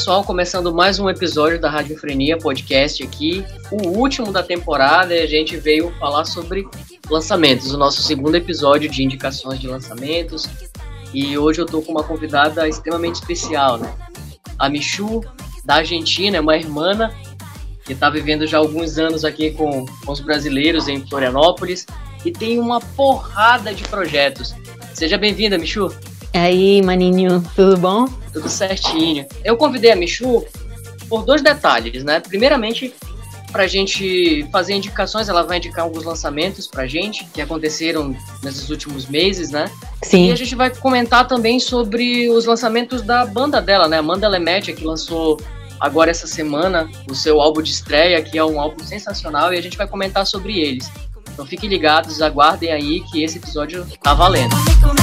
pessoal, começando mais um episódio da Radiofrenia Podcast aqui, o último da temporada, e a gente veio falar sobre lançamentos, o nosso segundo episódio de indicações de lançamentos. E hoje eu tô com uma convidada extremamente especial, né? A Michu, da Argentina, é uma irmã que está vivendo já alguns anos aqui com, com os brasileiros em Florianópolis e tem uma porrada de projetos. Seja bem-vinda, Michu. Aí, maninho, tudo bom? Tudo certinho. Eu convidei a Michu por dois detalhes, né? Primeiramente, para a gente fazer indicações, ela vai indicar alguns lançamentos para a gente que aconteceram nesses últimos meses, né? Sim. E a gente vai comentar também sobre os lançamentos da banda dela, né? Amanda Lemétia, que lançou agora essa semana o seu álbum de estreia, que é um álbum sensacional, e a gente vai comentar sobre eles. Então fiquem ligados, aguardem aí que esse episódio tá valendo. Então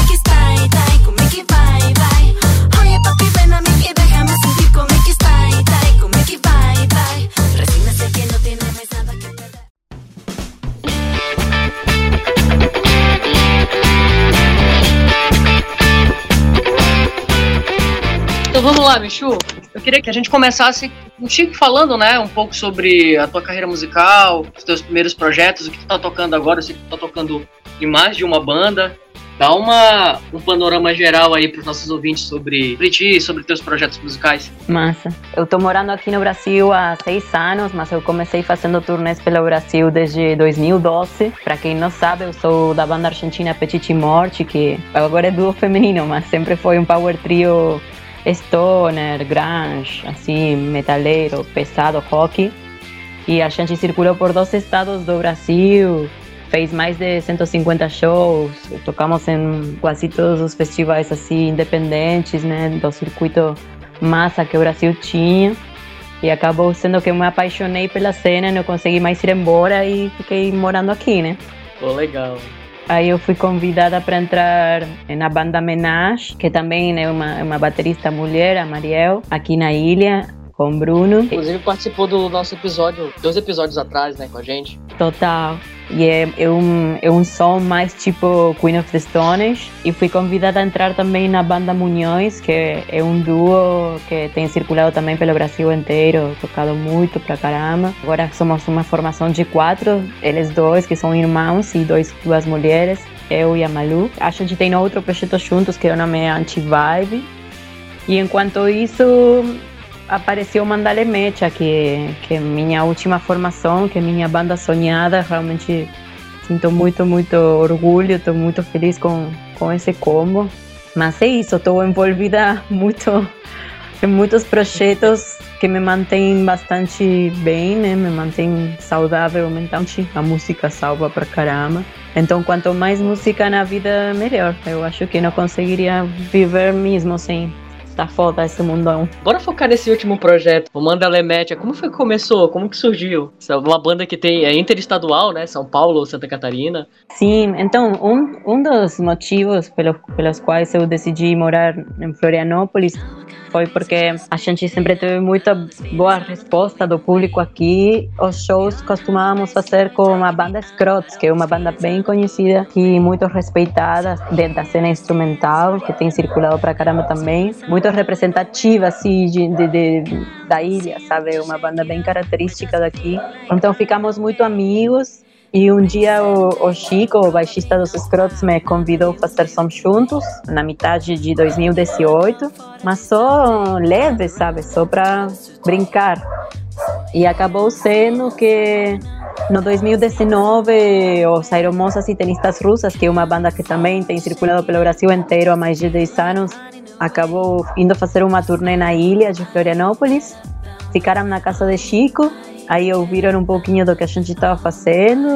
vamos lá, Michu. Eu queria que a gente começasse contigo falando, né, um pouco sobre a tua carreira musical, os teus primeiros projetos, o que tu tá tocando agora, eu sei que tu tá tocando em mais de uma banda. Dá uma, um panorama geral aí para os nossos ouvintes sobre, sobre ti, sobre teus projetos musicais. Massa. Eu tô morando aqui no Brasil há seis anos, mas eu comecei fazendo turnês pelo Brasil desde 2012. Para quem não sabe, eu sou da banda argentina Petit Morte, que agora é duo feminino, mas sempre foi um power trio stoner, grunge, assim, metaleiro, pesado, rock. E a gente circulou por dois estados do Brasil, fez mais de 150 shows, tocamos em quase todos os festivais assim independentes, né, do circuito massa que o Brasil tinha. E acabou sendo que eu me apaixonei pela cena, não consegui mais ir embora e fiquei morando aqui, né? Pô, legal. Aí eu fui convidada para entrar na banda Menage, que também é uma, uma baterista mulher, a Mariel, aqui na ilha, com o Bruno. Inclusive participou do nosso episódio, dois episódios atrás, né, com a gente. Total. E é, é, um, é um som mais tipo Queen of the Stones. E fui convidada a entrar também na banda Munhões, que é um duo que tem circulado também pelo Brasil inteiro, tocado muito pra caramba. Agora somos uma formação de quatro, eles dois, que são irmãos, e dois, duas mulheres, eu e a Malu. A gente tem outro projeto juntos que o nome é Anti-Vibe. E enquanto isso, apareceu Mandale Mecha, que, que é minha última formação, que é minha banda sonhada. Realmente sinto muito, muito orgulho, estou muito feliz com, com esse combo. Mas é isso, estou envolvida muito em muitos projetos que me mantêm bastante bem, né? me mantêm saudável mentalmente. A música salva pra caramba. Então, quanto mais música na vida, melhor. Eu acho que não conseguiria viver mesmo sem Tá foda esse mundão. Bora focar nesse último projeto, o Manda Lemétia. Como foi que começou? Como que surgiu? É uma banda que tem é interestadual, né? São Paulo, Santa Catarina. Sim, então um, um dos motivos pelos, pelos quais eu decidi morar em Florianópolis foi porque a gente sempre teve muita boa resposta do público aqui. Os shows costumávamos fazer com a banda Scrots, que é uma banda bem conhecida e muito respeitada dentro da cena instrumental, que tem circulado pra caramba também. Muito representativa, assim, de, de, de da ilha, sabe? Uma banda bem característica daqui. Então ficamos muito amigos e um dia o, o, Chico, o baixista dos Scrots, me convidou a fazer som juntos, na metade de 2018, mas só leve, sabe? Só para brincar. E acabou sendo que no 2019, os Aeromosas e Tenistas Russas, que é uma banda que também tem circulado pelo Brasil inteiro há mais de 10 anos, acabou indo fazer uma turnê na ilha de Florianópolis. Ficaram na casa de Chico Aí ouviram um pouquinho do que a gente estava fazendo,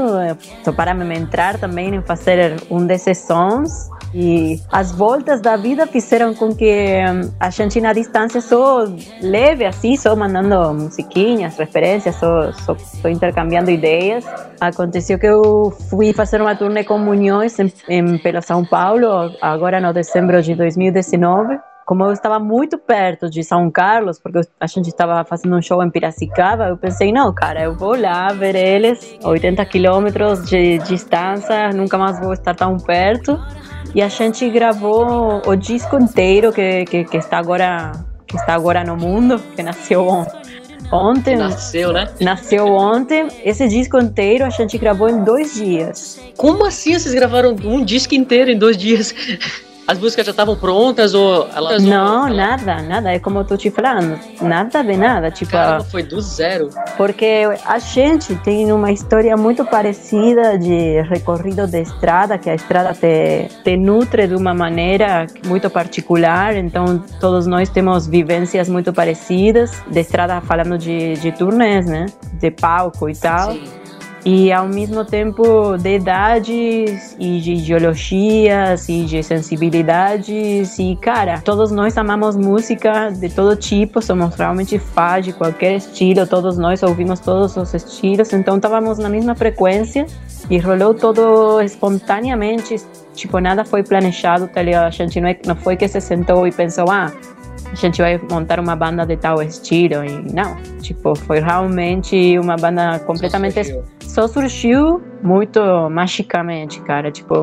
toparam me entrar também em fazer um desses sons. E as voltas da vida fizeram com que hum, a gente na distância só leve assim, só mandando musiquinhas, referências, só, só, só intercambiando ideias. Aconteceu que eu fui fazer uma turnê com Munhões em, em, pela São Paulo, agora no dezembro de 2019 como eu estava muito perto de São Carlos, porque a gente estava fazendo um show em Piracicaba, eu pensei, não, cara, eu vou lá ver eles, 80 quilômetros de distância, nunca mais vou estar tão perto. E a gente gravou o disco inteiro que, que, que está agora que está agora no mundo, que nasceu ontem. Nasceu, né? Nasceu ontem. Esse disco inteiro a gente gravou em dois dias. Como assim vocês gravaram um disco inteiro em dois dias? As músicas já estavam prontas ou elas Não, nada, nada. É como eu tô te falando. Nada de nada. Tipo, Caramba, foi do zero. Porque a gente tem uma história muito parecida de recorrido de estrada, que a estrada te, te nutre de uma maneira muito particular. Então, todos nós temos vivências muito parecidas. De estrada, falando de, de turnês, né? De palco e tal. Sim e ao mesmo tempo de idades e de ideologias e de sensibilidades. E cara, todos nós amamos música de todo tipo, somos realmente fãs de qualquer estilo, todos nós ouvimos todos os estilos, então estávamos na mesma frequência. E rolou todo espontaneamente, tipo nada foi planejado, tá ligado? A gente não, é, não foi que se sentou e pensou, ah, a gente vai montar uma banda de tal estilo. E não, tipo, foi realmente uma banda completamente só surgiu, muito magicamente, cara, tipo,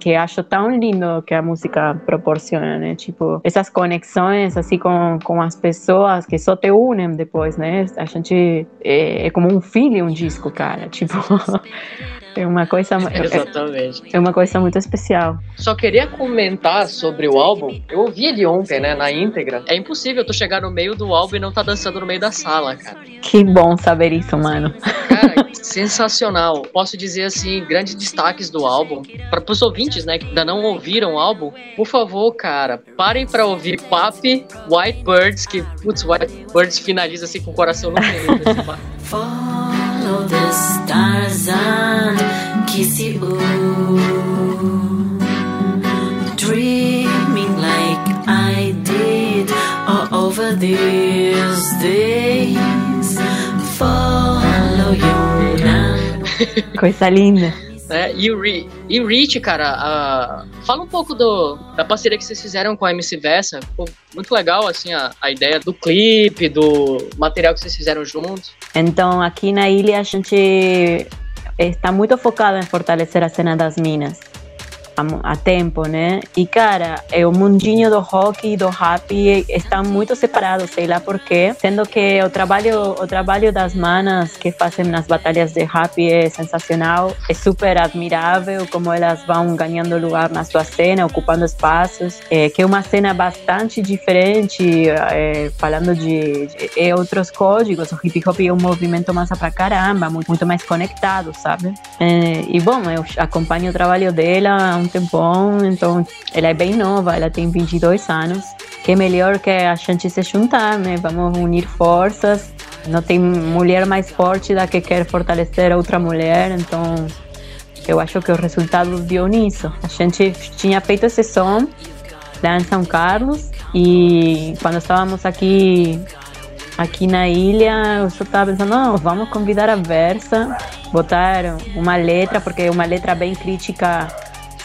que acho tão lindo que a música proporciona, né? Tipo, essas conexões assim com, com as pessoas que só te unem depois, né? A gente é, é como um filho um disco, cara, tipo É uma coisa Exatamente. É, é, uma coisa muito especial. Só queria comentar sobre o álbum. Eu ouvi ele ontem, né, na íntegra. É impossível tu chegar no meio do álbum e não tá dançando no meio da sala, cara. Que bom saber isso, mano. Cara, sensacional. Posso dizer assim, grandes destaques do álbum. Para os ouvintes, né, que ainda não ouviram o álbum, por favor, cara, parem para ouvir Papi, White Birds, que, putz, White Birds finaliza assim com o coração no peito. And kiss. Dreaming like I did all over these days. Follow you now. Coisa linda. É, e, o Re e Rich, cara, fala um pouco do, da parceria que vocês fizeram com a MC Versa. Ficou muito legal, assim, a, a ideia do clipe, do material que vocês fizeram juntos. Então, aqui na ilha a gente está muito focado em fortalecer a cena das minas a, tempo, né? E cara, o mundinho do rock e do rap estão muito separados, sei lá porquê, sendo que o trabalho o trabalho das manas que fazem nas batalhas de rap é sensacional, é super admirável como elas vão ganhando lugar na sua cena, ocupando espaços, é, que é uma cena bastante diferente, é, falando de, de é outros códigos, o hip hop é um movimento massa pra caramba, muito, muito mais conectado, sabe? É, e bom, eu acompanho o trabalho dela um tempão, então ela é bem nova, ela tem 22 anos. Que é melhor que a gente se juntar, né? Vamos unir forças. Não tem mulher mais forte da que quer fortalecer outra mulher, então eu acho que o resultado deu nisso. A gente tinha feito esse som lá em São Carlos e quando estávamos aqui aqui na ilha, eu só estava pensando, não, vamos convidar a Versa, botar uma letra, porque é uma letra bem crítica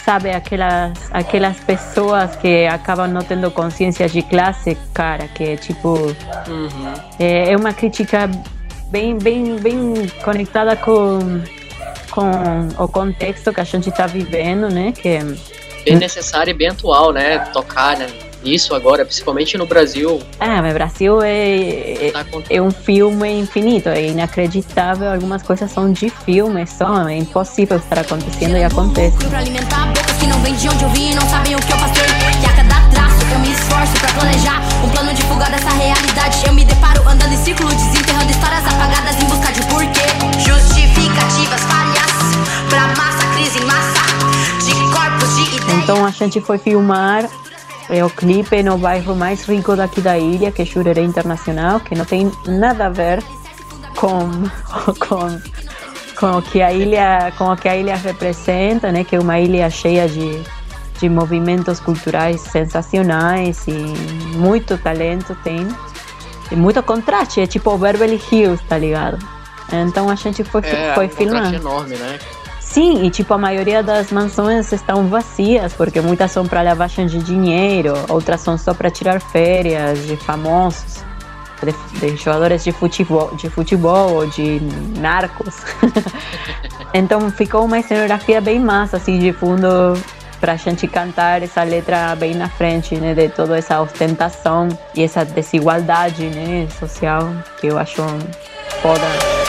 sabe, aquelas, aquelas pessoas que acabam não tendo consciência de classe, cara, que é tipo. Uhum. É, é uma crítica bem, bem, bem conectada com, com o contexto que a gente está vivendo, né? Que, bem necessário e bem atual, né? Tocar, né? Isso agora, principalmente no Brasil. Ah, mas Brasil é, é, é, um filme infinito, é inacreditável. Algumas coisas são de filme só, é impossível estar acontecendo e acontece. Pra alimentar bocas que não vem de onde eu vim e não sabem o que eu passei. E a cada traço eu me esforço pra planejar um plano de fuga dessa realidade. Eu me deparo andando em círculo, desenterrando histórias apagadas em busca de porquê. Justificativas falhas pra massa, crise em massa. De corpos, de ideias. Então a gente foi filmar é o clipe no bairro mais rico daqui da ilha, que é Jurerê Internacional, que não tem nada a ver com, com, com, o que a ilha, com o que a ilha representa, né? que é uma ilha cheia de, de movimentos culturais sensacionais e muito talento tem. E muito contraste, é tipo o Beverly Hills, tá ligado? Então a gente foi, é, foi um filmar. enorme, né? Sim, e tipo, a maioria das mansões estão vazias, porque muitas são para lavagem de dinheiro, outras são só para tirar férias de famosos, de, de, jogadores de futebol, de futebol ou de narcos. então ficou uma cenografia bem massa, assim, de fundo para a gente cantar essa letra bem na frente, né, de toda essa ostentação e essa desigualdade, né, social que eu acho foda.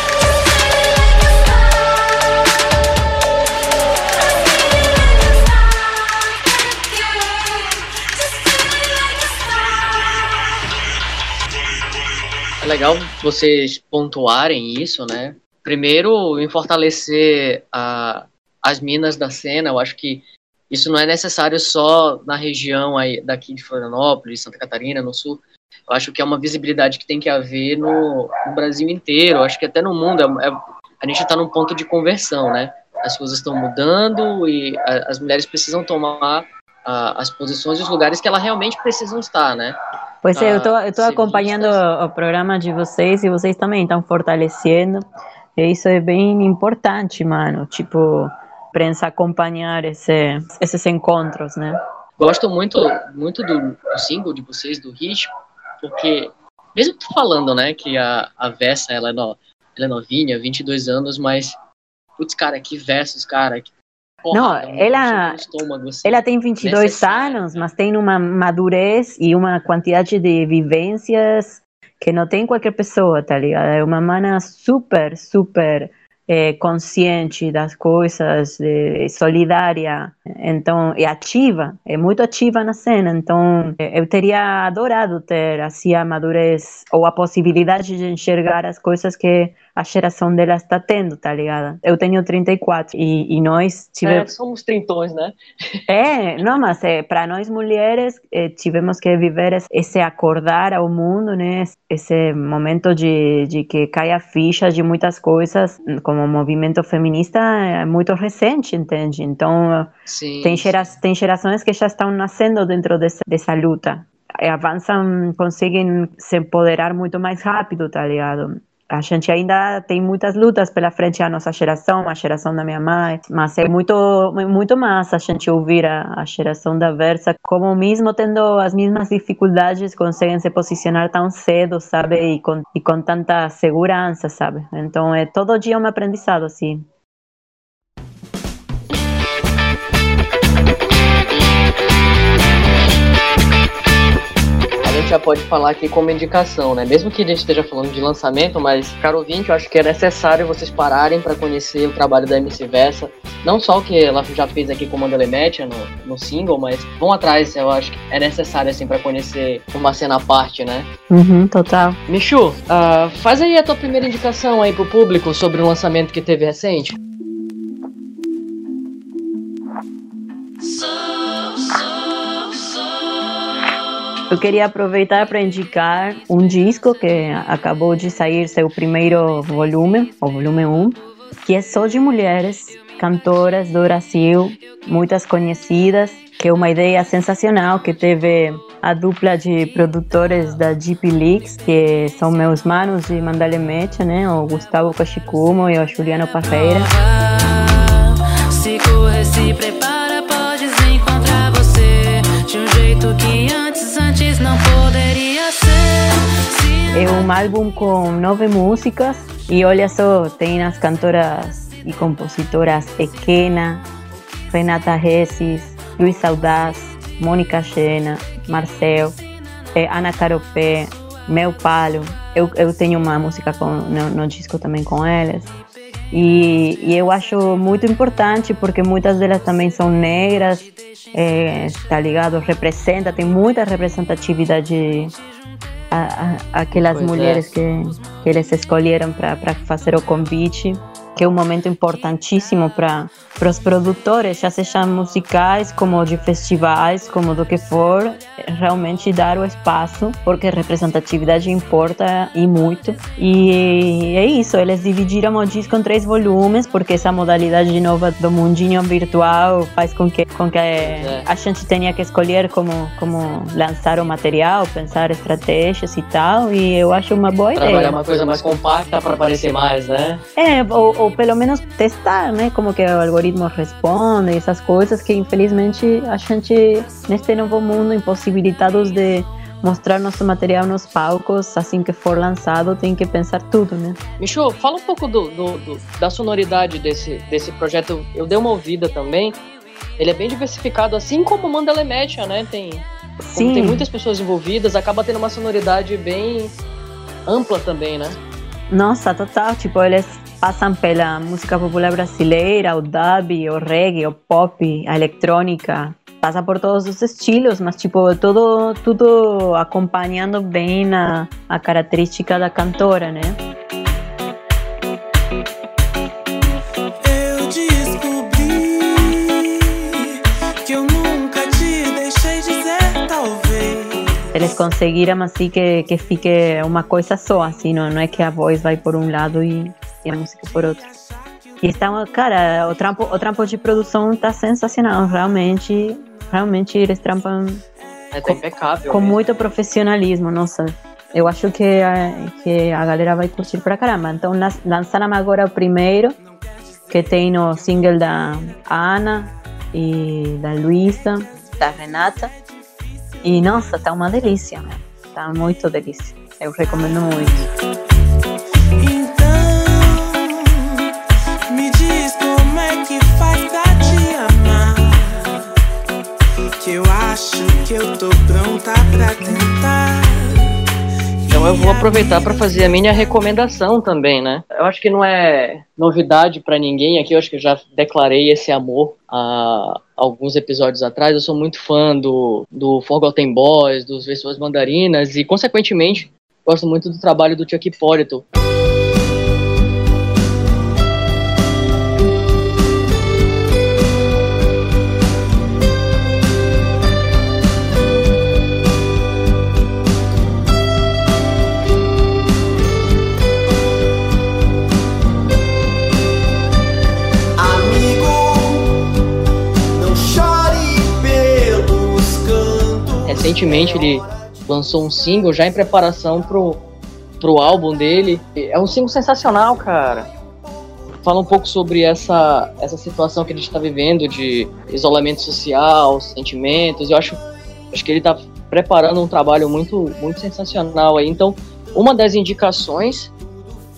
É legal vocês pontuarem isso, né? Primeiro, em fortalecer a, as minas da cena, eu acho que isso não é necessário só na região aí, daqui de Florianópolis, Santa Catarina, no sul. Eu acho que é uma visibilidade que tem que haver no, no Brasil inteiro, eu acho que até no mundo. É, é, a gente está num ponto de conversão, né? As coisas estão mudando e a, as mulheres precisam tomar a, as posições e os lugares que elas realmente precisam estar, né? Pois é, eu estou eu tô acompanhando o programa de vocês e vocês também estão fortalecendo. E isso é bem importante, mano. Tipo, prensa acompanhar esse, esses encontros, né? Gosto muito, muito do, do single de vocês, do Hit, porque, mesmo falando, né, que a, a Vessa, ela é, no, ela é novinha, 22 anos, mas, putz, cara, que versos, cara, que não, ela, estômago, assim, ela tem 22 anos, mas tem uma madurez e uma quantidade de vivências que não tem qualquer pessoa, tá ligado? É uma mana super, super é, consciente das coisas, é, solidária, então é ativa, é muito ativa na cena. Então é, eu teria adorado ter assim a madurez ou a possibilidade de enxergar as coisas que a geração dela está tendo, tá ligado? Eu tenho 34 e, e nós tivemos... É, somos trintões, né? é, não, mas é, para nós mulheres é, tivemos que viver esse acordar ao mundo, né? Esse momento de, de que cai a ficha de muitas coisas, como movimento feminista, é muito recente, entende? Então, sim, tem, gera, tem gerações que já estão nascendo dentro dessa, dessa luta avançam, conseguem se empoderar muito mais rápido, tá ligado? A gente ainda tem muitas lutas pela frente a nossa geração, a geração da minha mãe, mas é muito muito massa a gente ouvir a, a geração da Versa, como mesmo tendo as mesmas dificuldades, conseguem se posicionar tão cedo, sabe, e com, e com tanta segurança, sabe. Então é todo dia um aprendizado, assim. Já pode falar aqui como indicação, né? Mesmo que a gente esteja falando de lançamento, mas, caro ouvinte, eu acho que é necessário vocês pararem para conhecer o trabalho da MC Versa. Não só o que ela já fez aqui com Mandela Metia no, no single, mas vão atrás, eu acho que é necessário, assim, para conhecer uma cena à parte, né? Uhum, total. Michu, uh, faz aí a tua primeira indicação aí pro público sobre o lançamento que teve recente. Eu queria aproveitar para indicar um disco que acabou de sair seu primeiro volume, o volume 1, que é só de mulheres cantoras do Brasil, muitas conhecidas, que é uma ideia sensacional que teve a dupla de produtores da GP Leaks, que são meus manos de Mandalemecha, né? O Gustavo Kashikumo e o Juliano Parreira. Se corre, se prepara, podes encontrar você de um jeito que antes não poderia ser. É um álbum com nove músicas e olha só, tem as cantoras e compositoras Equena, Renata Ressis, Luiz Saudaz, Mônica Xena, Marcel, eh, Ana Caropé, Meu Palo. Eu, eu tenho uma música com, no, no disco também com elas. E, e, eu acho muito importante porque muitas delas também são negras, é, tá ligado? Representa, tem muita representatividade a, a, aquelas pois mulheres é. que, que eles escolheram para fazer o convite que é um momento importantíssimo para os produtores, já sejam musicais, como de festivais, como do que for, realmente dar o espaço, porque representatividade importa e muito. E é isso, eles dividiram o disco em três volumes, porque essa modalidade nova do mundinho virtual faz com que, com que é. a gente tenha que escolher como, como lançar o material, pensar estratégias e tal, e eu acho uma boa Trabalhar ideia. Trabalhar uma coisa mais compacta para aparecer mais, né? É, ou, ou pelo menos testar, né? Como que o algoritmo responde, essas coisas que infelizmente a gente neste novo mundo impossibilitados de mostrar nosso material nos palcos assim que for lançado tem que pensar tudo, né? Micho, fala um pouco do, do, do, da sonoridade desse, desse projeto. Eu dei uma ouvida também ele é bem diversificado, assim como o Mandelemetia, né? Tem, Sim. tem muitas pessoas envolvidas, acaba tendo uma sonoridade bem ampla também, né? Nossa, total. Tipo, eles passam pela música popular brasileira, o dub, o reggae, o pop, a eletrônica. Passa por todos os estilos, mas tipo, tudo, tudo acompanhando bem a, a característica da cantora, né? Eu descobri que eu nunca te deixei dizer talvez. Eles conseguiram assim que, que fique uma coisa só, assim, não, não é que a voz vai por um lado e, e a música por outro. E está, cara, o trampo, o trampo de produção está sensacional, realmente, realmente eles trampam É, tá impecável. com muito profissionalismo, nossa. Eu acho que a, que a galera vai curtir pra caramba. Então lan- lançaram agora o primeiro, que tem no single da Ana e da Luísa, da Renata. E nossa, tá uma delícia, né? Tá muito delícia. Eu recomendo muito. Acho que eu tô pronta pra tentar. Então eu vou aproveitar para fazer a minha recomendação também, né? Eu acho que não é novidade para ninguém aqui, eu acho que eu já declarei esse amor há alguns episódios atrás. Eu sou muito fã do, do Forgotten Boys, dos Versões Mandarinas e, consequentemente, gosto muito do trabalho do Chuck Hipólito. Recentemente ele lançou um single já em preparação pro, pro álbum dele. É um single sensacional, cara. Fala um pouco sobre essa, essa situação que a gente está vivendo de isolamento social, sentimentos. Eu acho, acho que ele está preparando um trabalho muito, muito sensacional aí. Então, uma das indicações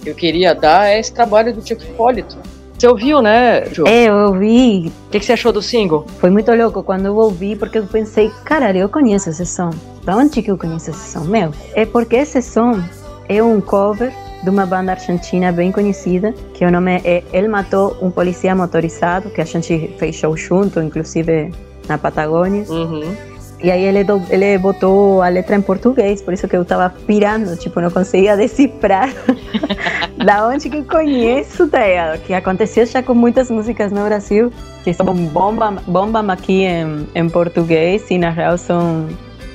que eu queria dar é esse trabalho do Chuck Hipólito. Você ouviu, né, Ju? É, eu ouvi, O que, que você achou do single? foi muito louco quando eu ouvi, porque eu pensei, caralho, eu conheço esse som. Da onde que eu conheço esse som? Meu, é porque esse som é um cover de uma banda argentina bem conhecida, que o nome é Ele Matou um Polícia Motorizado, que a gente fez show junto, inclusive na Patagônia. Uhum. E aí ele, do- ele botou a letra em português, por isso que eu tava pirando, tipo, não conseguia decifrar da onde que eu conheço, tá? Que aconteceu já com muitas músicas no Brasil, que são bomba, bomba aqui em, em português e na real são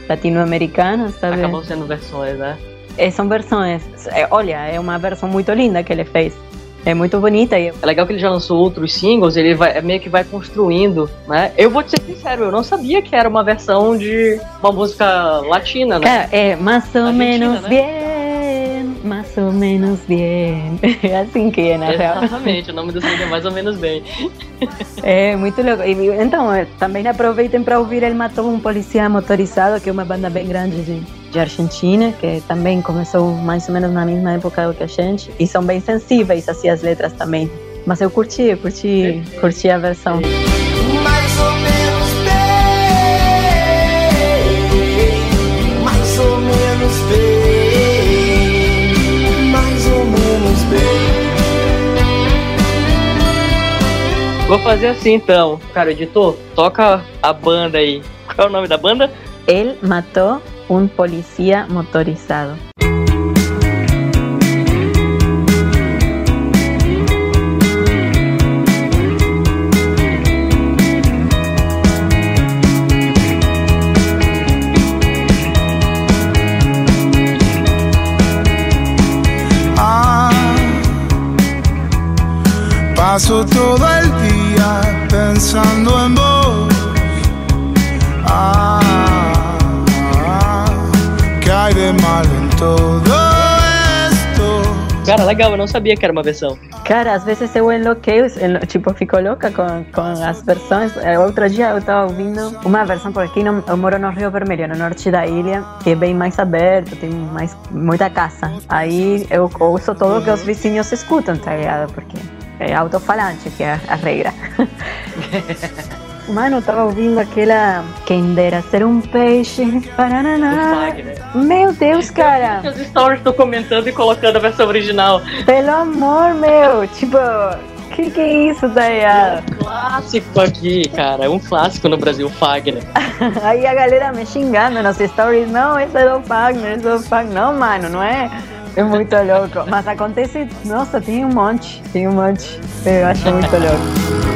latino-americanas, sabe? Acabam sendo versões, né? É, são versões. É, olha, é uma versão muito linda que ele fez. É muito bonita e É legal que ele já lançou outros singles, ele vai, é meio que vai construindo, né? Eu vou te ser sincero, eu não sabia que era uma versão de uma música latina, né? Cara, é mais ou menos né? bem, mais ou menos bem. É assim que é, na real. Exatamente, o nome do single é mais ou menos bem. É muito louco. Então, eh, também aproveitem para ouvir Ele Matou um Polícia Motorizado, que é uma banda bem grande de, de Argentina, que também começou mais ou menos na mesma época que a gente. E são bem sensíveis, assim, as letras também. Mas eu curti, eu curti, curti a versão. Mais ou menos bem. Mais ou menos bem. Mais ou menos bem. Vou fazer assim então, cara, editor, toca a banda aí. Qual é o nome da banda? Ele matou um polícia motorizado. Ah, paso todo el día pensando en vos. Todo esto? Cara, legal, eu não sabia que era uma versão. Cara, às vezes eu enlouqueço, enlo- tipo, fico louca com, com as versões. Eh, Outro dia eu estava ouvindo uma versão, porque aqui no, eu moro no Rio Vermelho, no norte da ilha, que é bem mais aberto, tem mais, muita casa. Aí eu ouço tudo que os vizinhos escutam, tá ligado? Porque é autofalante, que é a regra. Mano, eu tava ouvindo aquela Quem dera ser um peixe. Fagner. Meu Deus, cara. Os stories tô comentando e colocando a versão original. Pelo amor, meu. Tipo, que que é isso, tá ligado? Clássico aqui, cara. É um clássico no Brasil, o Fagner. Aí a galera me xingando nos stories. Não, esse é do Fagner, esse é do Fagner. Não, mano, não é? É muito louco. Mas acontece, nossa, tem um monte, tem um monte. Eu acho muito louco.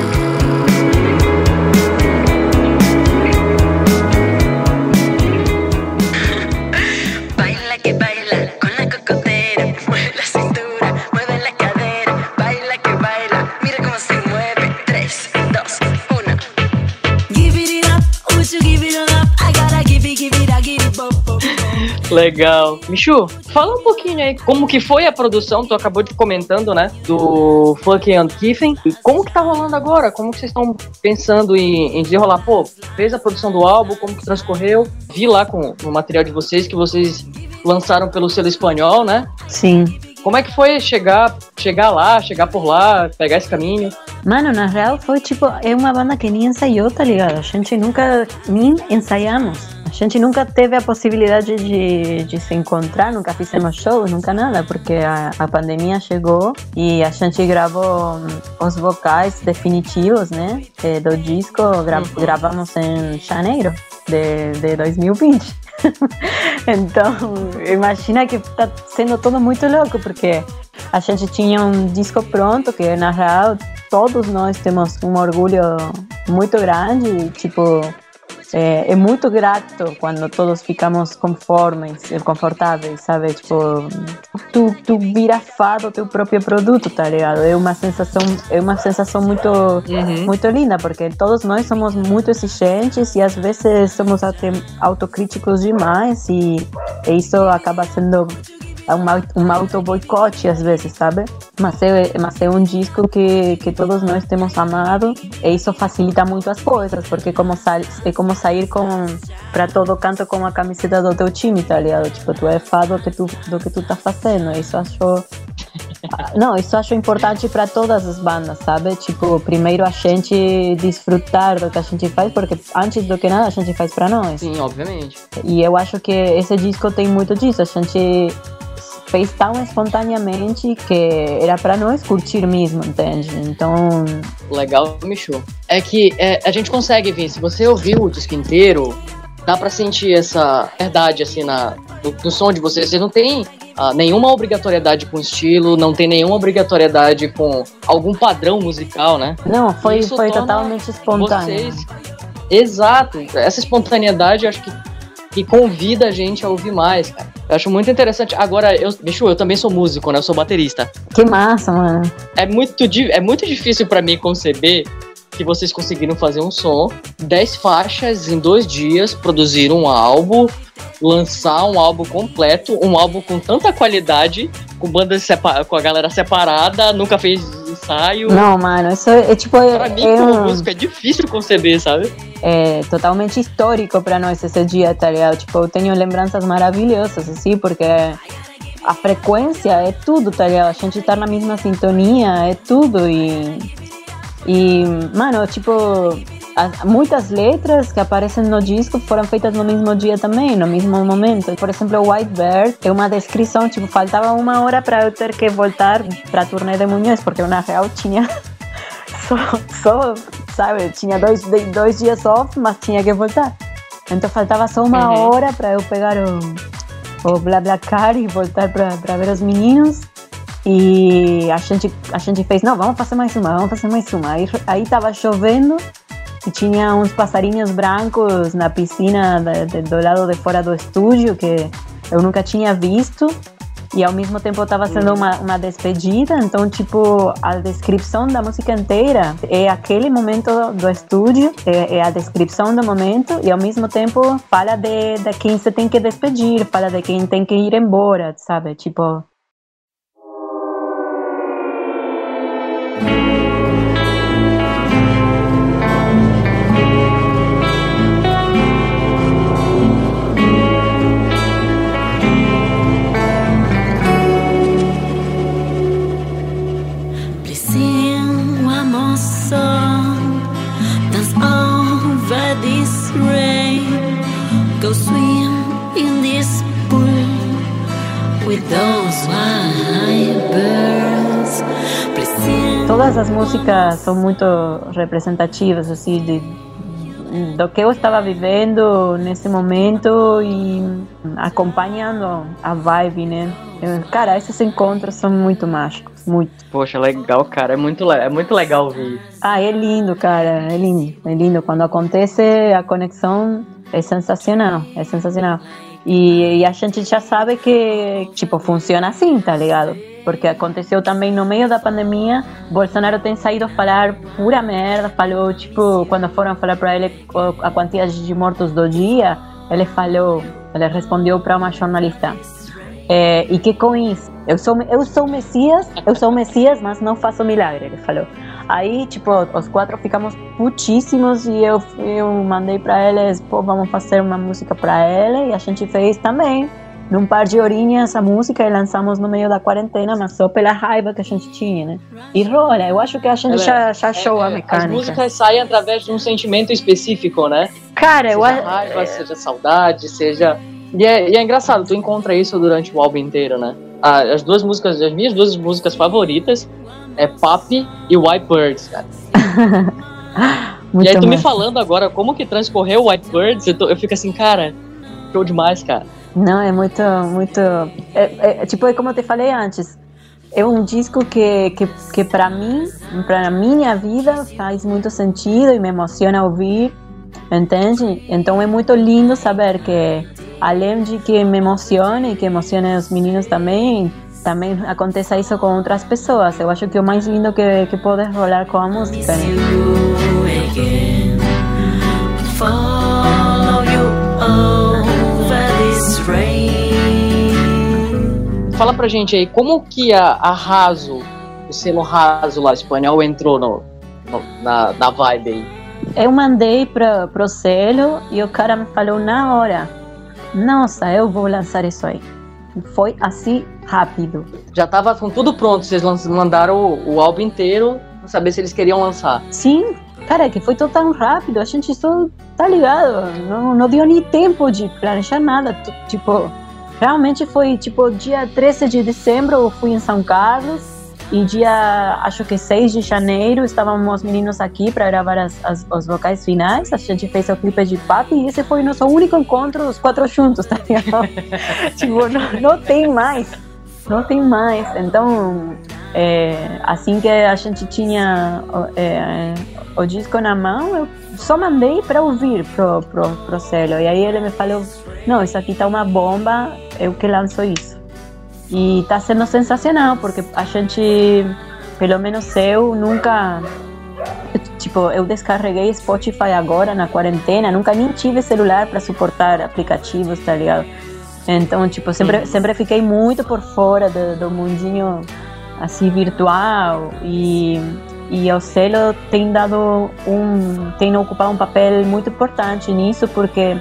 Legal. Michu, fala um pouquinho aí como que foi a produção, tu acabou de comentando, né? Do Funk and Kiffen. E como que tá rolando agora? Como que vocês estão pensando em, em desenrolar? Pô, fez a produção do álbum, como que transcorreu? Vi lá com o material de vocês que vocês lançaram pelo selo espanhol, né? Sim. Como é que foi chegar, chegar lá, chegar por lá, pegar esse caminho? Mano, na real foi tipo, é uma banda que nem ensaiou, tá ligado? A gente nunca nem ensaiamos. A gente nunca teve a possibilidade de, de se encontrar, nunca fizemos shows, nunca nada, porque a, a pandemia chegou e a gente gravou hum, os vocais definitivos, né, eh, do disco, gra Uhum. gravamos em janeiro de, de 2020. então, imagina que tá sendo tudo muito louco, porque a gente tinha um disco pronto que, na real, todos nós temos um orgulho muito grande, tipo, é, é muito grato quando todos ficamos conformes, e confortáveis, sabe? Tipo, tu, tu vira fã do teu próprio produto, tá ligado? É uma sensação, é uma sensação muito Uhum. muito linda, porque todos nós somos muito exigentes e às vezes somos até autocríticos demais e isso acaba sendo um, au- um auto-boicote às vezes, sabe? Mas é, mas é um disco que, que todos nós temos amado e isso facilita muito as coisas, porque como sa é como sair com para todo canto com a camiseta do teu time, tá ligado? Tipo, tu é fã do que tu, do que tu tá fazendo, isso acho não, isso acho importante para todas as bandas, sabe? Tipo, primeiro a gente desfrutar do que a gente faz, porque antes do que nada a gente faz para nós. Sim, obviamente. E eu acho que esse disco tem muito disso. A gente fez tão espontaneamente que era para nós curtir mesmo, entende? Então, Legal, Michu. É que é, a gente consegue ver, se você ouvir o disco inteiro, dá pra sentir essa verdade, assim, na, no, no som de vocês. Vocês não tem ah, nenhuma obrigatoriedade com estilo, não tem nenhuma obrigatoriedade com algum padrão musical, né? não, foi, Isso foi totalmente espontâneo. Vocês. Exato. Essa espontaneidade, eu acho que, que convida a gente a ouvir mais, cara. Eu acho muito interessante. Agora, eu, Michu, eu também sou músico, né? Eu sou baterista. Que massa, mano. É muito, é muito difícil pra mim conceber que vocês conseguiram fazer um som, 10 faixas em dois dias, produzir um álbum, lançar um álbum completo, um álbum com tanta qualidade, com bandas com a galera separada, nunca fez ensaio. Não, mano, isso é, é tipo. Pra mim, é como um- músico, é difícil conceber, sabe? é totalmente histórico para nós esse dia, tá ligado? Tipo, eu tenho lembranças maravilhosas, assim, porque a frequência é tudo, tá ligado? A gente tá na mesma sintonia, é tudo e... E, mano, tipo, muitas letras que aparecem no disco foram feitas no mesmo dia também, no mesmo momento. Por exemplo, o White Bird é uma descrição, tipo, faltava uma hora para eu ter que voltar para a turnê de Munhoz, porque eu, na real tinha só, só, sabe, tinha dois, dois dias off, mas tinha que voltar. Então faltava só uma Uhum. hora para eu pegar o, o BlaBlaCar e voltar para ver os meninos. E a gente, a gente fez, não, vamos fazer mais uma, vamos fazer mais uma. Aí, aí tava chovendo e tinha uns passarinhos brancos na piscina da- de- do lado de fora do estúdio que eu nunca tinha visto. E ao mesmo tempo estava sendo uma, uma despedida, então, tipo, a descrição da música inteira é aquele momento do estúdio, é, é a descrição do momento, e ao mesmo tempo fala de, de quem você tem que despedir, fala de quem tem que ir embora, sabe? Tipo, Todas as músicas são muito representativas, assim, de, do que eu estava vivendo nesse momento e acompanhando a vibe, né? Eu- Cara, esses encontros são muito mágicos, muito. Poxa, legal, cara. É muito, é muito legal ouvir. Ah, é lindo, cara, é lindo, é lindo. Quando acontece a conexão, é sensacional, é sensacional. E, e a gente já sabe que, tipo, funciona assim, tá ligado? Porque aconteceu também no meio da pandemia, Bolsonaro tem saído a falar pura merda, falou, tipo, quando foram falar para ele a quantidade de mortos do dia, ele falou, ele respondeu para uma jornalista, é, e que com isso? Eu sou, eu sou Messias, eu sou Messias, mas não faço milagre, ele falou. Aí, tipo, os quatro ficamos putíssimos e eu, eu mandei pra eles, pô, vamos fazer uma música pra ele e a gente fez também. Num par de horinhas a música e lançamos no meio da quarentena, mas só pela raiva que a gente tinha, né? E rola, eu acho que a gente já, já achou a É, As mecânica. músicas saem através de um sentimento específico, né? Cara, eu seja acho. raiva, seja saudade, seja. E é, e é engraçado, tu encontra isso durante o álbum inteiro, né? As duas músicas, as minhas duas músicas favoritas é Papi e White Birds, cara. E aí tu me falando agora como que transcorreu White Birds, eu, tô- eu fico assim, cara, show demais, cara. Não, é muito, muito. É, é, tipo, é como eu te falei antes. É um disco que, que, que para mim, para minha vida, faz muito sentido e me emociona ouvir, entende? Então é muito lindo saber que, além de que me emocione e que emocione os meninos também, também aconteça isso com outras pessoas. Eu acho que é o mais lindo que, que pode rolar com a música. Né? Fala pra gente aí, como que a, a Raso, o selo Raso lá espanhol, entrou no, no- na, na vibe aí? Eu mandei para pro selo e o cara me falou na hora: Nossa, eu vou lançar isso aí. Foi assim rápido. Já tava com tudo pronto, vocês mandaram o, o álbum inteiro pra saber se eles queriam lançar. Sim, cara, que foi tão rápido. A gente só tá ligado. Não, não deu nem tempo de planejar nada. Tipo, realmente foi tipo dia 13 de dezembro eu fui em São Carlos. E dia, acho que 6 de janeiro, estávamos os meninos aqui para gravar as, as- os vocais finais. A gente fez o clipe de Papi e esse foi o nosso único encontro, os quatro juntos, tá ligado? tipo, não, não tem mais. Não tem mais. Então, é, assim que a gente tinha é, o disco na mão, eu só mandei para ouvir pro, pro, pro selo. E aí ele me falou: Não, isso aqui tá uma bomba, eu que lanço isso. E tá sendo sensacional, porque a gente, pelo menos eu, nunca. Tipo, eu descarreguei Spotify agora na quarentena, nunca nem tive celular para suportar aplicativos, tá ligado? Então, tipo, sempre, sempre fiquei muito por fora do, do mundinho assim virtual e e o selo tem dado um tem ocupado um papel muito importante nisso porque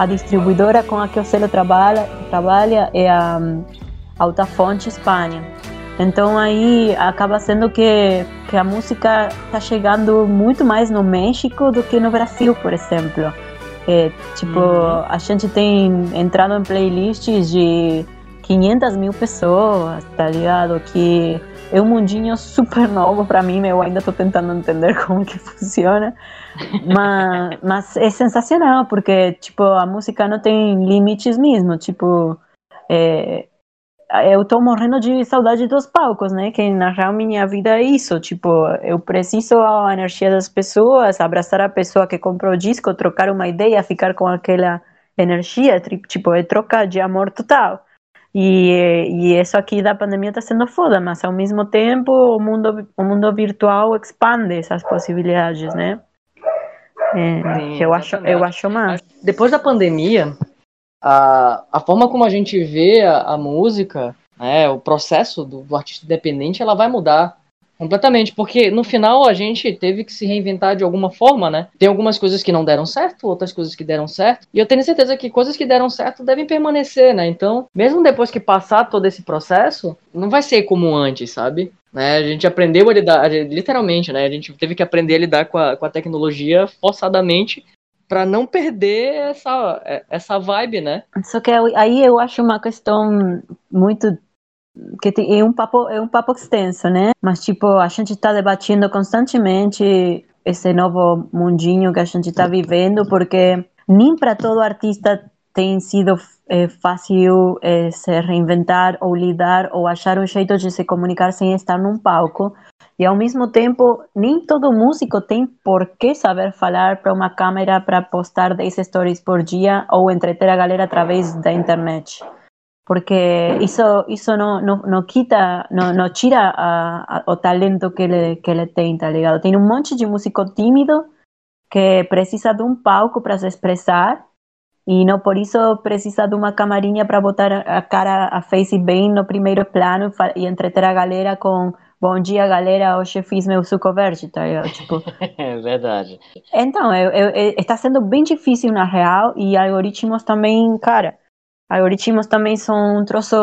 a distribuidora com a que o selo trabalha trabalha é a um, Altafonte Espanha então aí acaba sendo que que a música está chegando muito mais no México do que no Brasil por exemplo é, tipo Uhum. a gente tem entrado em playlists de 500 mil pessoas, tá ligado? Que é um mundinho super novo para mim, eu ainda tô tentando entender como que funciona. Mas, mas é sensacional, porque, tipo, a música não tem limites mesmo, tipo... é, eu tô morrendo de saudade dos palcos, né? Que na real minha vida é isso, tipo, eu preciso a energia das pessoas, abraçar a pessoa que comprou o disco, trocar uma ideia, ficar com aquela energia, tipo, é troca de amor total. E, e isso aqui da pandemia está sendo foda, mas ao mesmo tempo o mundo, o mundo virtual expande essas possibilidades, né? É, Sim, eu, acho, eu acho massa. Depois da pandemia, a, a forma como a gente vê a, a música, né, o processo do, do artista independente, ela vai mudar completamente, porque no final a gente teve que se reinventar de alguma forma, né? Tem algumas coisas que não deram certo, outras coisas que deram certo, e eu tenho certeza que coisas que deram certo devem permanecer, né? Então, mesmo depois que passar todo esse processo, não vai ser como antes, sabe? Né? A gente aprendeu a lidar, literalmente, né? A gente teve que aprender a lidar com a, com a tecnologia forçadamente para não perder essa, essa vibe, né? Só que aí eu acho uma questão muito que é um papo é um papo extenso, né? Mas tipo a gente está debatendo constantemente esse novo mundinho que a gente está vivendo, porque nem para todo artista tem sido é, fácil é, se reinventar ou lidar ou achar um jeito de se comunicar sem estar num palco. E ao mesmo tempo, nem todo músico tem por que saber falar para uma câmera para postar 10 stories por dia ou entreter a galera através da internet. Porque isso isso não, não, não quita, não, não tira a, a, o talento que ele, que ele tem, tá ligado? Tem um monte de músico tímido que precisa de um palco para se expressar e não por isso precisa de uma camarinha para botar a cara, a face bem no primeiro plano e entreter a galera com bom dia, galera, hoje fiz meu suco verde, tá ligado? Tipo... é verdade. Então, eu, eu, eu, está sendo bem difícil na real e algoritmos também, cara, algoritmos também são um troço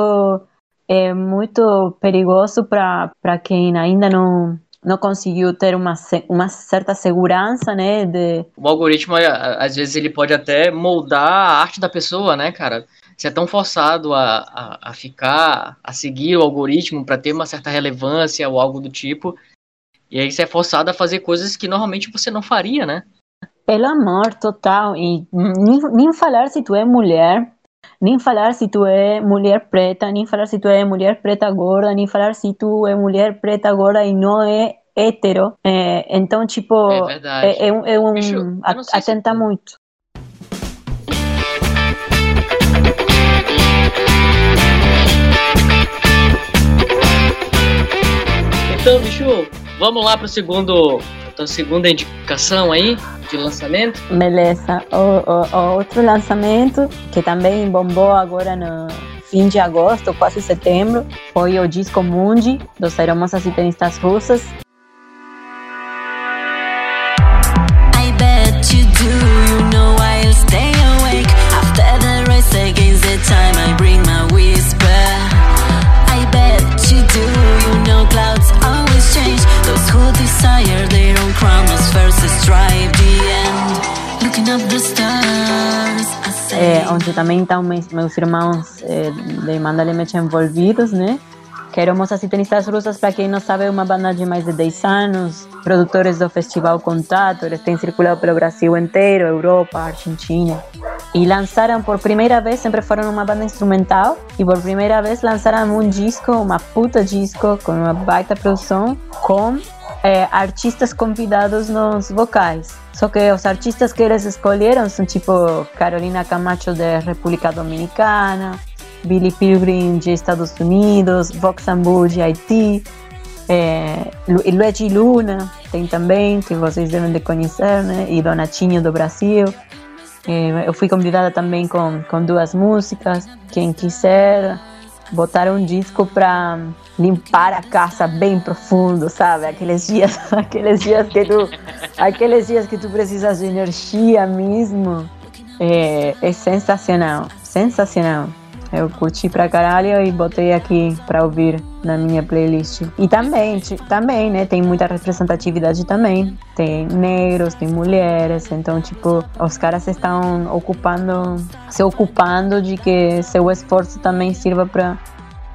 é, muito perigoso para quem ainda não não conseguiu ter uma, uma certa segurança, né? De... O algoritmo, às vezes, ele pode até moldar a arte da pessoa, né, cara? Você é tão forçado a, a, a ficar, a seguir o algoritmo para ter uma certa relevância ou algo do tipo, e aí você é forçado a fazer coisas que normalmente você não faria, né? Pelo amor, total. E nem, nem falar se tu é mulher, nem falar se tu é mulher preta, nem falar se tu é mulher preta gorda, nem falar se tu é mulher preta gorda e não é hétero. É, então, tipo, é, verdade. é, é um, é um Bicho, atenta se... muito. Então, bicho, vamos lá para o segundo, a segunda indicação aí de lançamento? Beleza. O, o, o, outro lançamento, que também bombou agora no fim de agosto, quase setembro, foi o disco Mundi, dos Aeromosas e Tenistas Russas. I bet you do, you know I'll stay awake After the race against the time I bring my whisper I bet you do, you know clouds always change Those who desire é, onde também estão meus, meus irmãos é, de Mandale Mecha envolvidos, né? Quero mostrar Tenistas Russas, para quem não sabe, é uma banda de mais de 10 anos, produtores do Festival Contato, eles têm circulado pelo Brasil inteiro, Europa, Argentina. E lançaram por primeira vez, sempre foram uma banda instrumental, e por primeira vez lançaram um disco, uma puta disco, com uma baita produção, com é, artistas convidados nos vocais. Só que os artistas que eles escolheram são tipo Carolina Camacho de República Dominicana, Billy Pilgrim de Estados Unidos, Vox Ambu de Haiti, é, Luigi Luna tem também, que vocês devem de conhecer, né? E Donatinho do Brasil. É, eu fui convidada também com, com duas músicas. Quem quiser botar um disco para limpar a casa bem profundo, sabe? Aqueles dias, aqueles dias que tu, aqueles dias que tu precisas de energia mesmo. É, é sensacional, sensacional. Eu curti pra caralho e botei aqui pra ouvir na minha playlist. E também, também, né, tem muita representatividade também. Tem negros, tem mulheres, então, tipo, os caras estão ocupando, se ocupando de que seu esforço também sirva pra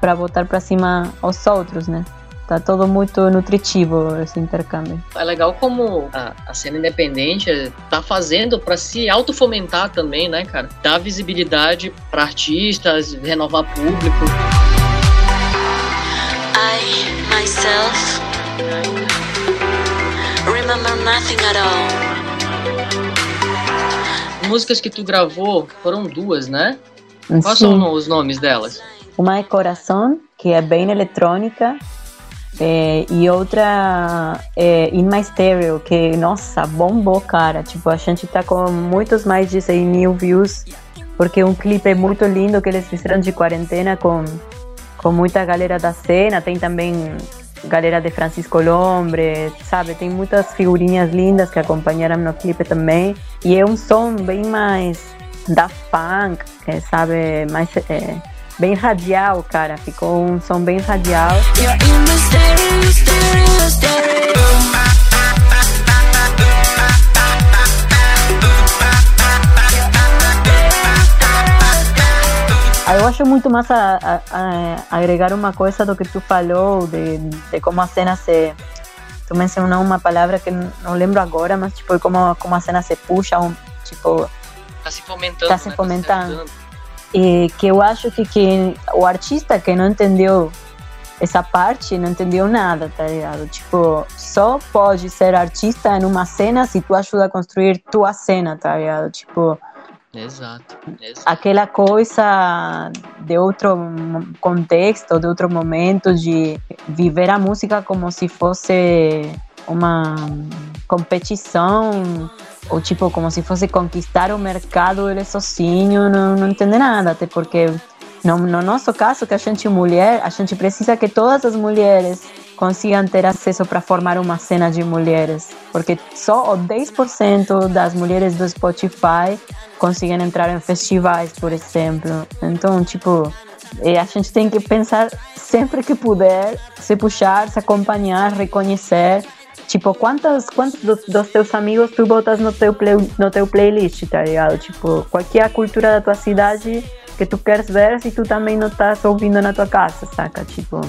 para botar para cima os outros, né? Tá todo muito nutritivo esse intercâmbio. É legal como a, a cena independente tá fazendo para se autofomentar também, né, cara? Dar visibilidade para artistas, renovar público. I myself remember nothing at all. Músicas que tu gravou foram duas, né? Quais são os nomes delas? Uma é Coração, que é bem eletrônica, é, e outra é In My Stereo, que, nossa, bombou, cara. Tipo, a gente tá com muitos mais de 100 mil views, porque um clipe muito lindo que eles fizeram de quarentena com, com muita galera da cena. Tem também galera de Francisco Lombre, sabe? Tem muitas figurinhas lindas que acompanharam no clipe também. E é um som bem mais da funk, sabe? Mais... É, bem radial, cara. Ficou um som bem radial. Ah, eu acho muito massa a, a, a agregar uma coisa do que tu falou, de, de como a cena se. Tu mencionou uma palavra que não lembro agora, mas tipo, como, como a cena se puxa, um, tipo. Tá se fomentando. Tá né? se né? fomentando. Tá se e que eu acho que, que o artista que não entendeu essa parte não entendeu nada, tá ligado? Tipo, só pode ser artista em uma cena se tu ajuda a construir tua cena, tá ligado? Tipo, Exato. exato. aquela coisa de outro contexto, de outro momento, de viver a música como se fosse uma competição, ou tipo, como se fosse conquistar o mercado ele sozinho, não, não entende nada, até porque no, no nosso caso, que a gente mulher, a gente precisa que todas as mulheres consigam ter acesso para formar uma cena de mulheres, porque só o 10% das mulheres do Spotify conseguem entrar em festivais, por exemplo. Então, tipo, a gente tem que pensar sempre que puder, se puxar, se acompanhar, reconhecer. Tipo, quantos, quantos dos, dos teus amigos tu botas no teu, play, no teu playlist, tá ligado? Tipo, qualquer cultura da tua cidade que tu queres ver se tu também não estás ouvindo na tua casa, saca? Tipo,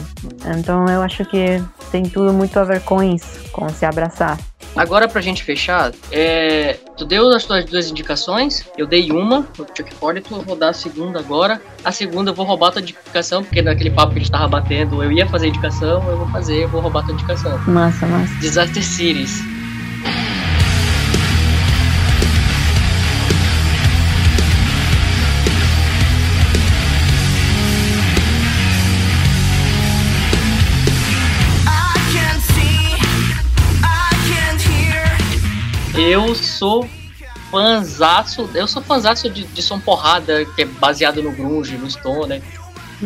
então eu acho que tem tudo muito a ver com isso, com se abraçar. Agora, pra gente fechar, é, tu deu as tuas duas indicações, eu dei uma, o Chuck Ford, tu vou dar a segunda agora. A segunda eu vou roubar a tua indicação, porque naquele papo que a gente tava batendo, eu ia fazer indicação, eu vou fazer, eu vou roubar a tua indicação. Massa, massa. Disaster Cities. Eu sou fanzaço, eu sou fanzaço de, de som porrada, que é baseado no grunge, no stoner.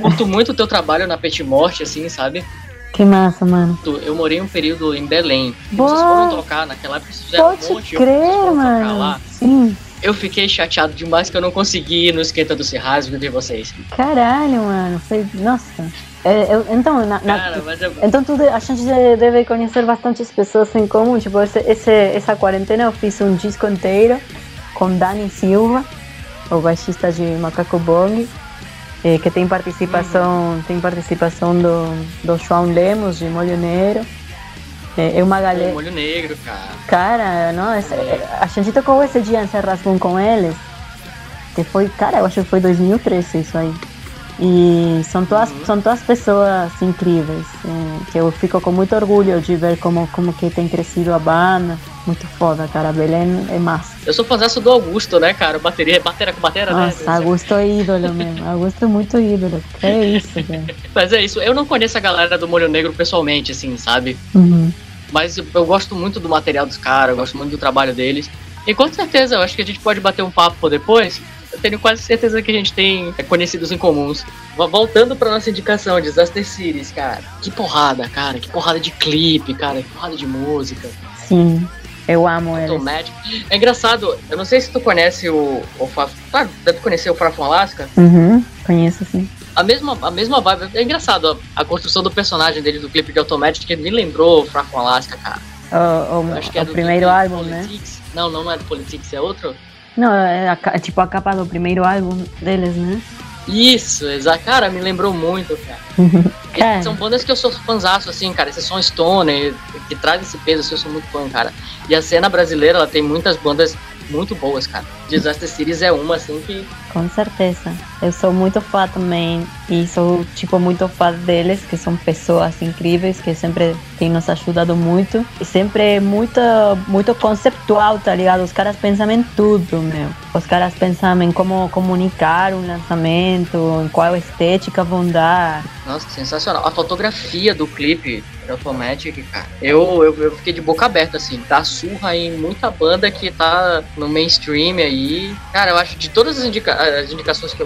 Curto muito o teu trabalho na Pet Morte, assim, sabe? Que massa, mano. Eu morei um período em Belém. Boa. vocês foram tocar naquela época, vocês fizeram um Pode monte, eu- vocês crer, mano. lá. Sim. Eu fiquei chateado demais que eu não consegui ir no Esquenta do Cerrado ver vocês. Caralho, mano. Foi, nossa. É, eu- então, na, na- Cara, é... então tu, a gente de- deve conhecer bastantes pessoas em comum. Tipo, esse, esse- essa quarentena eu fiz um disco inteiro com Dani Silva, o baixista de Macaco Bong, eh, que tem participação, tem participação do, do João Lemos, de Molho Negro. É, é uma é galera. molho negro, cara. Cara, não, esse- a gente tocou esse dia em Serrascum com eles, que foi, cara, eu acho que foi 2013 isso aí. E são todas, são todas pessoas incríveis, é, que eu fico com muito orgulho de ver como, como que tem crescido a banda. Muito foda, cara, Belém é massa. Eu sou fãzaço do Augusto, né, cara? Bateria, batera com batera, né? Nossa, Augusto é ídolo mesmo, Augusto é muito ídolo. É isso, cara. Mas é isso, eu não conheço a galera do Molho Negro pessoalmente, assim, sabe? Uhum. Mas eu, eu gosto muito do material dos caras, eu gosto muito do trabalho deles. E com certeza, eu acho que a gente pode bater um papo depois. Eu tenho quase certeza que a gente tem conhecidos em comuns. Vo- Voltando pra nossa indicação, Disaster Cities, cara. Que porrada, cara. Que porrada de clipe, cara. Que porrada de música. Sim, eu amo. Automatic. É engraçado, eu não sei se tu conhece o. o Faf... tá, deve conhecer o From Alaska. Uhum, conheço sim. A mesma, a mesma vibe. É engraçado a, a construção do personagem dele do clipe de Automatic que me lembrou o From Alaska, cara. O, o- acho que é o do primeiro álbum, né? Não, não, não é do Politics, é outro? Não, é a ca- tipo a capa do primeiro álbum deles, né? Isso, exato. Cara, me lembrou muito, cara. Cara. São bandas que eu sou fãzaço, assim, cara. Esse som Stoner, que traz esse peso, assim, eu sou muito fã, cara. E a cena brasileira, ela tem muitas bandas muito boas, cara. Disaster Cities é uma, assim, que Com certeza. Eu sou muito fã também e sou tipo muito fã deles, que são pessoas incríveis que sempre têm nos ajudado muito e sempre é muito muito conceptual, tá ligado? Os caras pensam em tudo, meu. Os caras pensam em como comunicar um lançamento, em qual estética vão dar. Nossa, sensacional. A fotografia do clipe Automatic, cara. Eu, eu, eu fiquei de boca aberta, assim. Tá surra em muita banda que tá no mainstream aí. Cara, eu acho de todas as, as indicações que,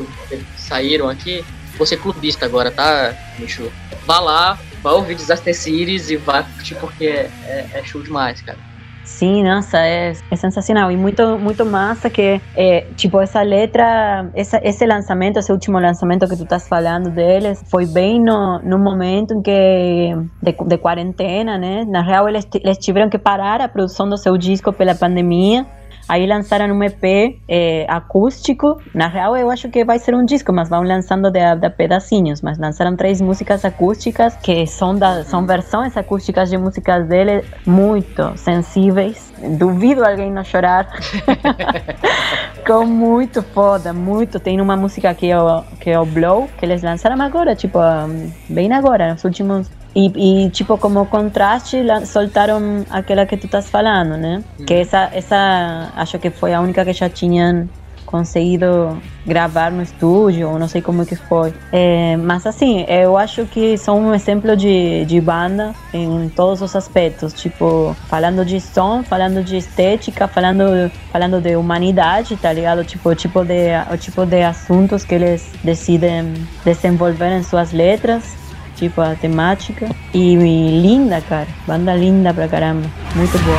saíram aqui, você clubista agora, tá, Michu? Vá lá, vai ouvir Disaster Cities e vai curtir porque é, é, é show demais, cara. Sim, nossa, é, é sensacional e muito muito massa que é, tipo essa letra, essa, esse lançamento, esse último lançamento que tu estás falando deles, foi bem no, no momento em que de, de quarentena, né? Na real eles, eles tiveram que parar a produção do seu disco pela pandemia Aí lançaram um EP é, acústico. Na real, eu acho que vai ser um disco, mas vão lançando de, de pedacinhos. Mas lançaram três músicas acústicas que são, da, são versões acústicas de músicas dele muito sensíveis. Duvido alguém não chorar. Ficou muito foda, muito. Tem uma música que é, o, que é o Blow, que eles lançaram agora, tipo, um, bem agora, nos últimos e, e, tipo, como contraste, soltaram aquela que tu estás falando, né? Que essa, essa, acho que foi a única que já tinham conseguido gravar no estúdio, ou não sei como que foi. É, mas assim, eu acho que são um exemplo de, de banda em todos os aspectos, tipo, falando de som, falando de estética, falando, falando de humanidade, tá ligado? Tipo, o tipo de, o tipo de assuntos que eles decidem desenvolver em suas letras tipo a temática. E, e linda, cara. Banda linda pra caramba. Muito boa.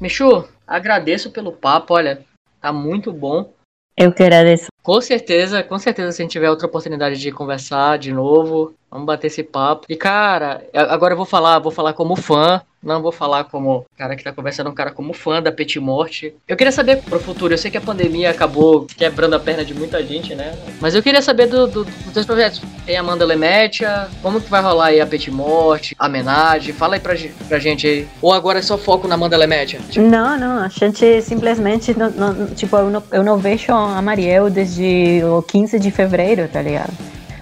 Michu, agradeço pelo papo, olha, tá muito bom. Eu que agradeço. Com certeza, com certeza, se a gente tiver outra oportunidade de conversar de novo, vamos bater esse papo. E, cara, agora eu vou falar, vou falar como fã, não vou falar como cara que tá conversando, um cara como fã da Petit Morte. Eu queria saber pro futuro, eu sei que a pandemia acabou quebrando a perna de muita gente, né? Mas eu queria saber do, do- dos teus projetos. Tem Amanda Lemétia, como que vai rolar aí a Petit Morte, a homenagem? Fala aí pra, pra gente aí. Ou agora é só foco na Amanda Lemétia? Não, não, a gente simplesmente, não, não- tipo, eu não, eu não vejo a Mariel desde o 15 de fevereiro, tá ligado?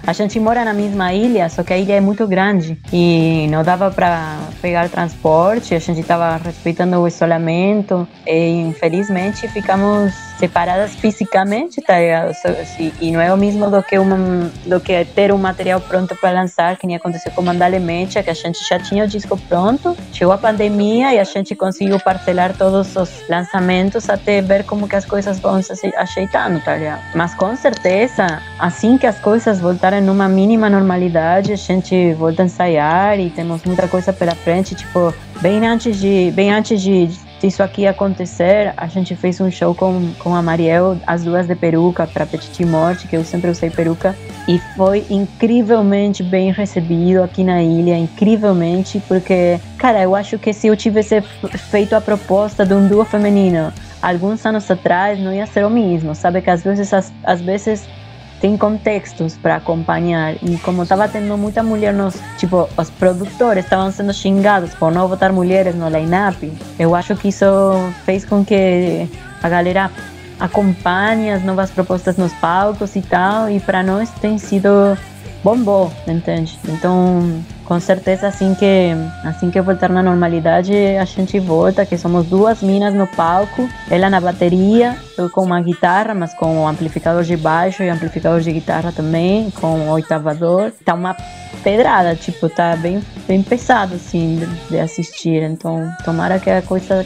A gente mora na mesma ilha, só que a ilha é muito grande e não dava para pegar transporte, a gente estava respeitando o isolamento e infelizmente ficamos separadas fisicamente, tá ligado? E, e não é o mesmo do que, uma, do que ter um material pronto para lançar, que nem aconteceu com Mandale Mecha, que a gente já tinha o disco pronto, chegou a pandemia e a gente conseguiu parcelar todos os lançamentos até ver como que as coisas vão se ajeitando, tá ligado? Mas com certeza, assim que as coisas voltarem numa mínima normalidade, a gente volta a ensaiar e temos muita coisa pela frente, tipo, bem antes de, bem antes de disso aqui acontecer, a gente fez um show com, com a Mariel, as duas de peruca, para Petit Morte, que eu sempre usei peruca, e foi incrivelmente bem recebido aqui na ilha, incrivelmente, porque, cara, eu acho que se eu tivesse feito a proposta de um duo feminino alguns anos atrás, não ia ser o mesmo, sabe? Que às vezes, às, às vezes tem contextos para acompanhar e como estava tendo muita mulher nos tipo os produtores estavam sendo xingados por não botar mulheres no line-up eu acho que isso fez com que a galera acompanhe as novas propostas nos palcos e tal e para nós tem sido bombou entende então com certeza assim que assim que voltar na normalidade a gente volta que somos duas minas no palco ela na bateria eu com uma guitarra mas com amplificador de baixo e amplificador de guitarra também com oitavador tá uma pedrada tipo tá bem bem pesado assim de, de assistir então tomara que a coisa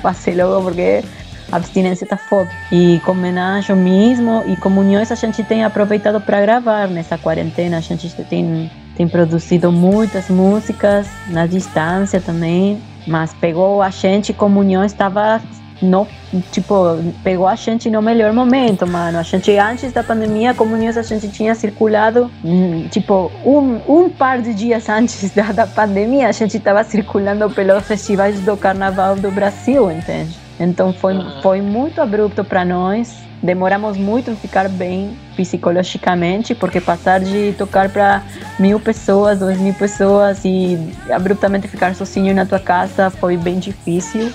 passe logo porque a abstinência tá foda. E com homenagem mesmo e comunhões a gente tem aproveitado para gravar nessa quarentena. A gente tem, tem produzido muitas músicas na distância também, mas pegou a gente, comunhões estava no, tipo, pegou a gente no melhor momento, mano. A gente, antes da pandemia, comunhões a gente tinha circulado, hum, tipo, um, um par de dias antes da, da pandemia, a gente estava circulando pelos festivais do carnaval do Brasil, entende? Então foi, foi muito abrupto para nós. Demoramos muito em ficar bem psicologicamente, porque passar de tocar para mil pessoas, duas mil pessoas e abruptamente ficar sozinho na tua casa foi bem difícil.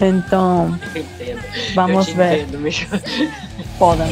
Então, vamos eu te ver. entendo. Foda.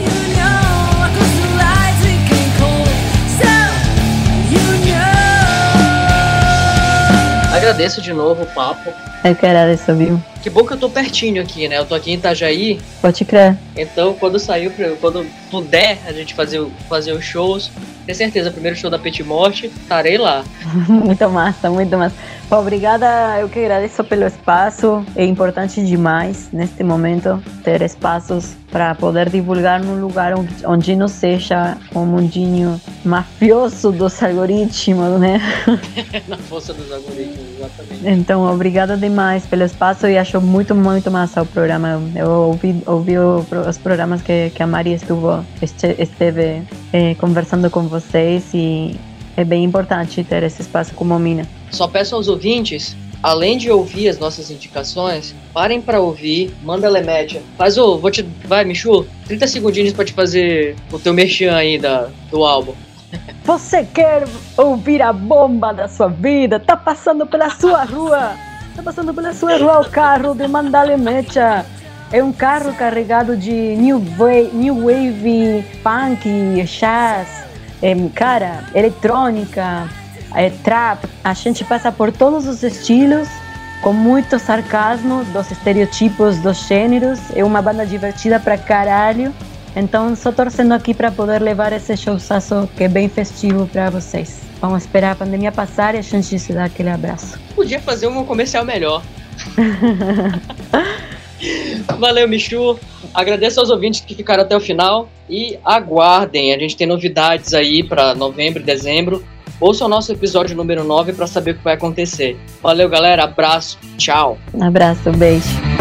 Agradeço de novo o papo. Eu que agradeço, viu? Que bom que eu tô pertinho aqui, né? Eu tô aqui em Itajaí, Pode crer. então quando sair, quando puder a gente fazer, fazer os shows, tenho certeza, primeiro show da Pet Morte, estarei lá. muito massa, muito massa. Obrigada, eu que agradeço pelo espaço. É importante demais neste momento ter espaços para poder divulgar num lugar onde, não seja um mundinho mafioso dos algoritmos, né? Na força dos algoritmos, exatamente. Então, obrigada demais pelo espaço e acho muito, muito massa o programa. Eu ouvi, ouvi os programas que, que a Mari estuvo, este, esteve eh, conversando com vocês e é bem importante ter esse espaço como mina. Só peço aos ouvintes, além de ouvir as nossas indicações, parem pra ouvir, manda Lemédia. Faz o. Vou te. Vai, Michu, 30 segundinhos pra te fazer o teu merchan aí da, do álbum. Você quer ouvir a bomba da sua vida? Tá passando pela sua rua. Tá passando pela sua rua o carro de Mandale Mecha. É um carro carregado de new wave, new wave punk, jazz, em, cara, eletrônica, é, trap. A gente passa por todos os estilos, com muito sarcasmo dos estereotipos dos gêneros. É uma banda divertida pra caralho. Então, só torcendo aqui para poder levar esse showzaço que é bem festivo para vocês. Vamos esperar a pandemia passar e a gente se dá aquele abraço. Podia fazer um comercial melhor. Valeu, Michu. Agradeço aos ouvintes que ficaram até o final e aguardem. A gente tem novidades aí para novembro e dezembro. Ouça o nosso episódio número 9 para saber o que vai acontecer. Valeu, galera. Abraço. Tchau. Um abraço, beijo.